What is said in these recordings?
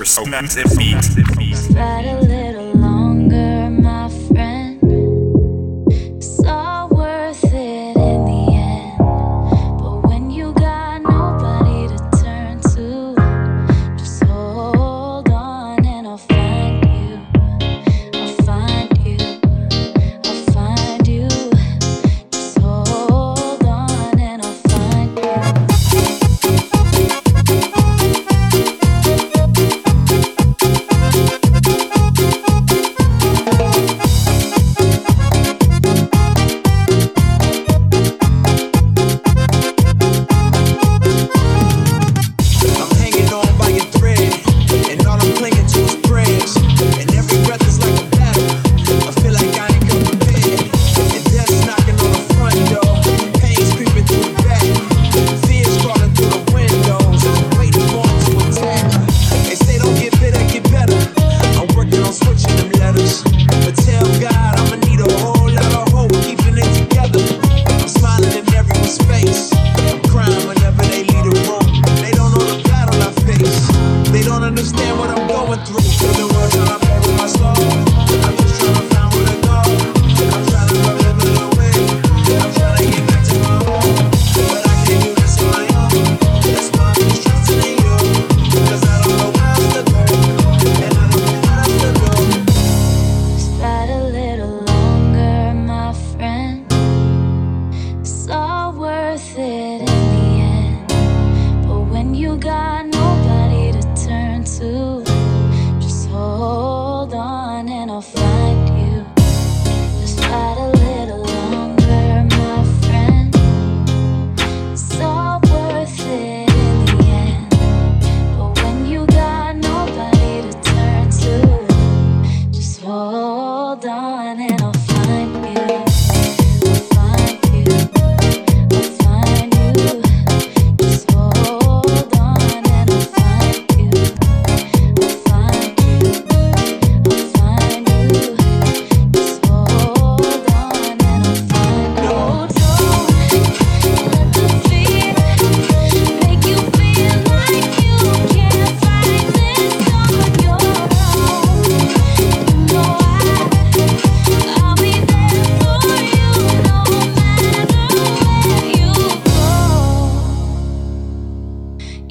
Respect it, beat. Playing to his praise.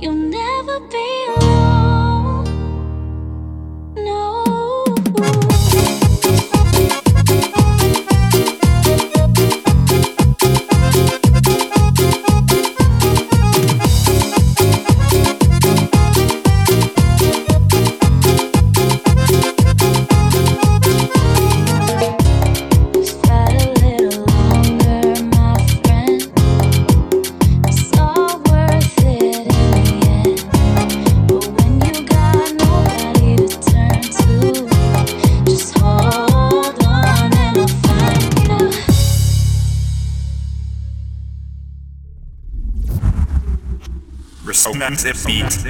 You'll never be Beat.